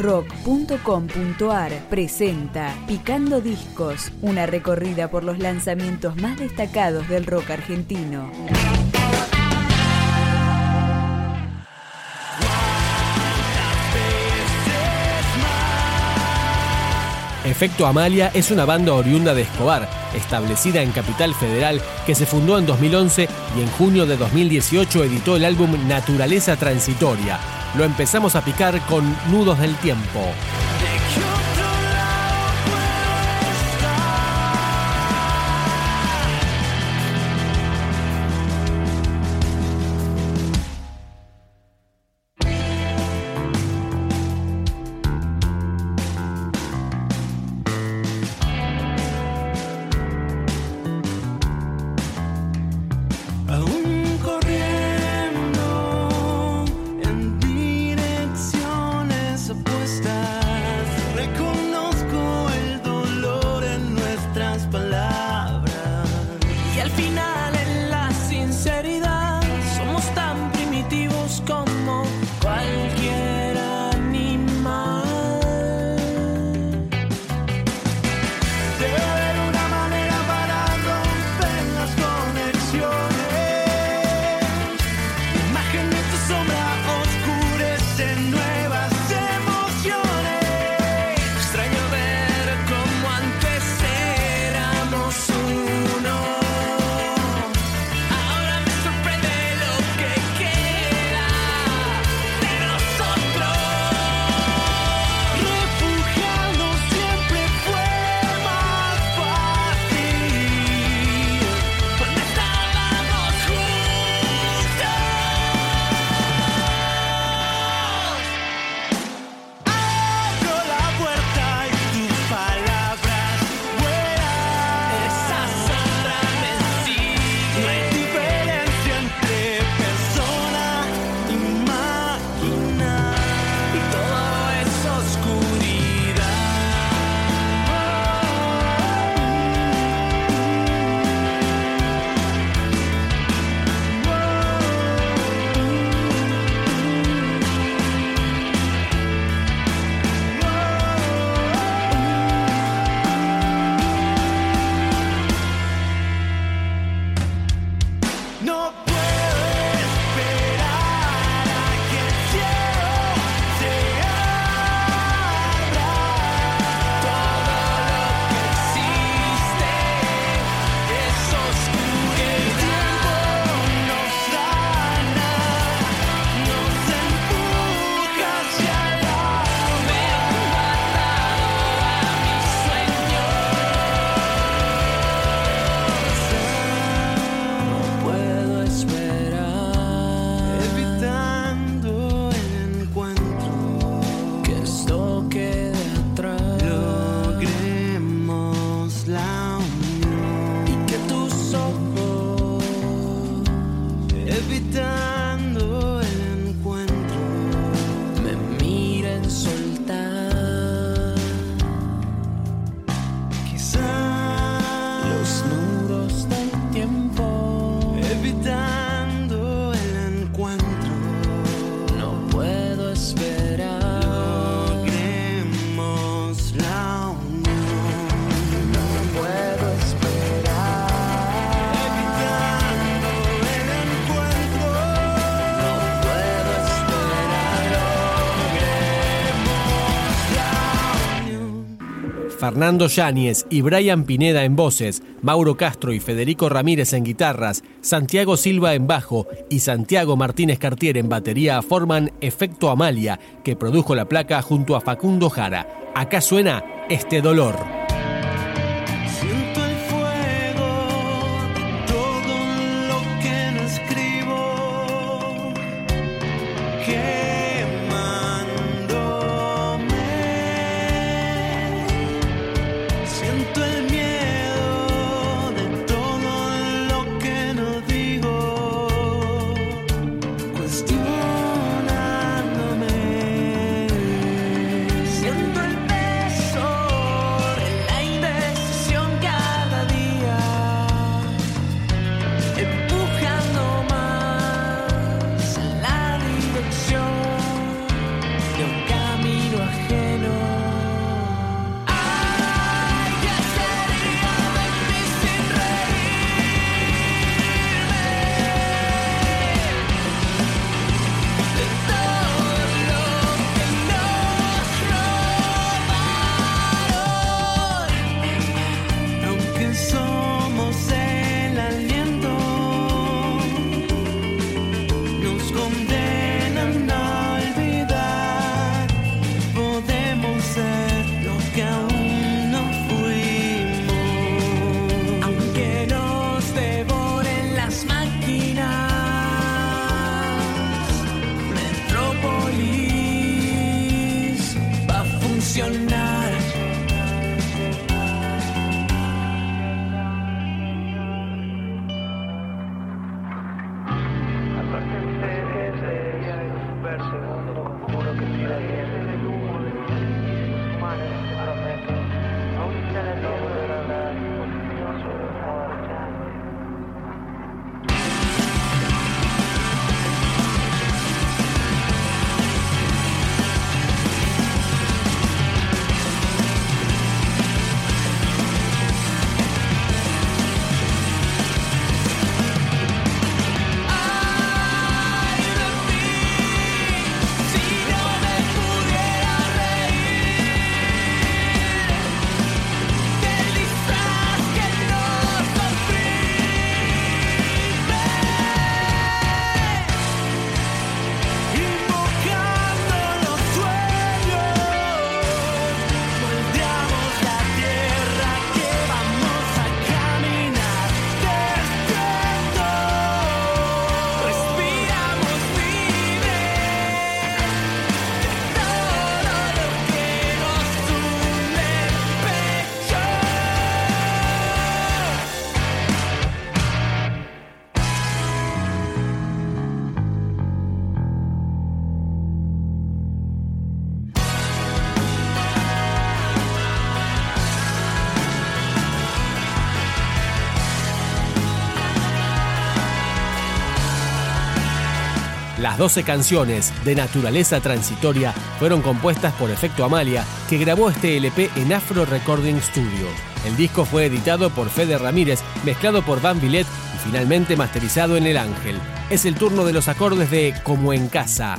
rock.com.ar presenta Picando Discos, una recorrida por los lanzamientos más destacados del rock argentino. Efecto Amalia es una banda oriunda de Escobar, establecida en Capital Federal, que se fundó en 2011 y en junio de 2018 editó el álbum Naturaleza Transitoria. Lo empezamos a picar con Nudos del Tiempo. Fernando Yáñez y Brian Pineda en voces, Mauro Castro y Federico Ramírez en guitarras, Santiago Silva en bajo y Santiago Martínez Cartier en batería forman Efecto Amalia, que produjo la placa junto a Facundo Jara. Acá suena este dolor. 12 canciones de naturaleza transitoria fueron compuestas por Efecto Amalia, que grabó este LP en Afro Recording Studio. El disco fue editado por Fede Ramírez, mezclado por Van Villet y finalmente masterizado en El Ángel. Es el turno de los acordes de Como en Casa.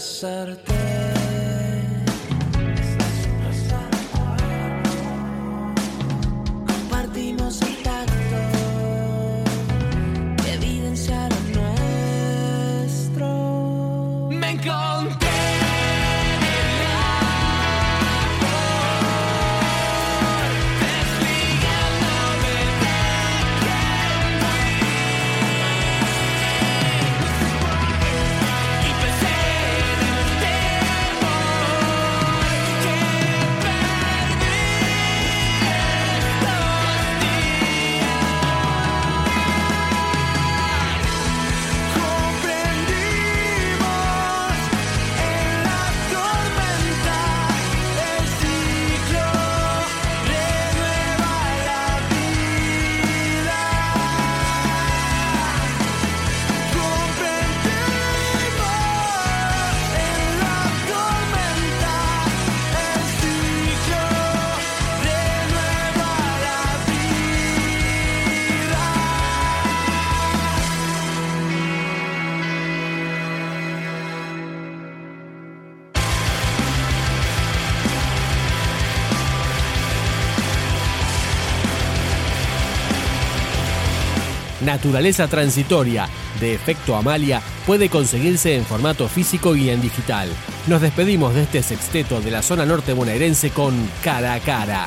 Saturday. Naturaleza Transitoria, de Efecto Amalia, puede conseguirse en formato físico y en digital. Nos despedimos de este sexteto de la zona norte bonaerense con Cara a Cara.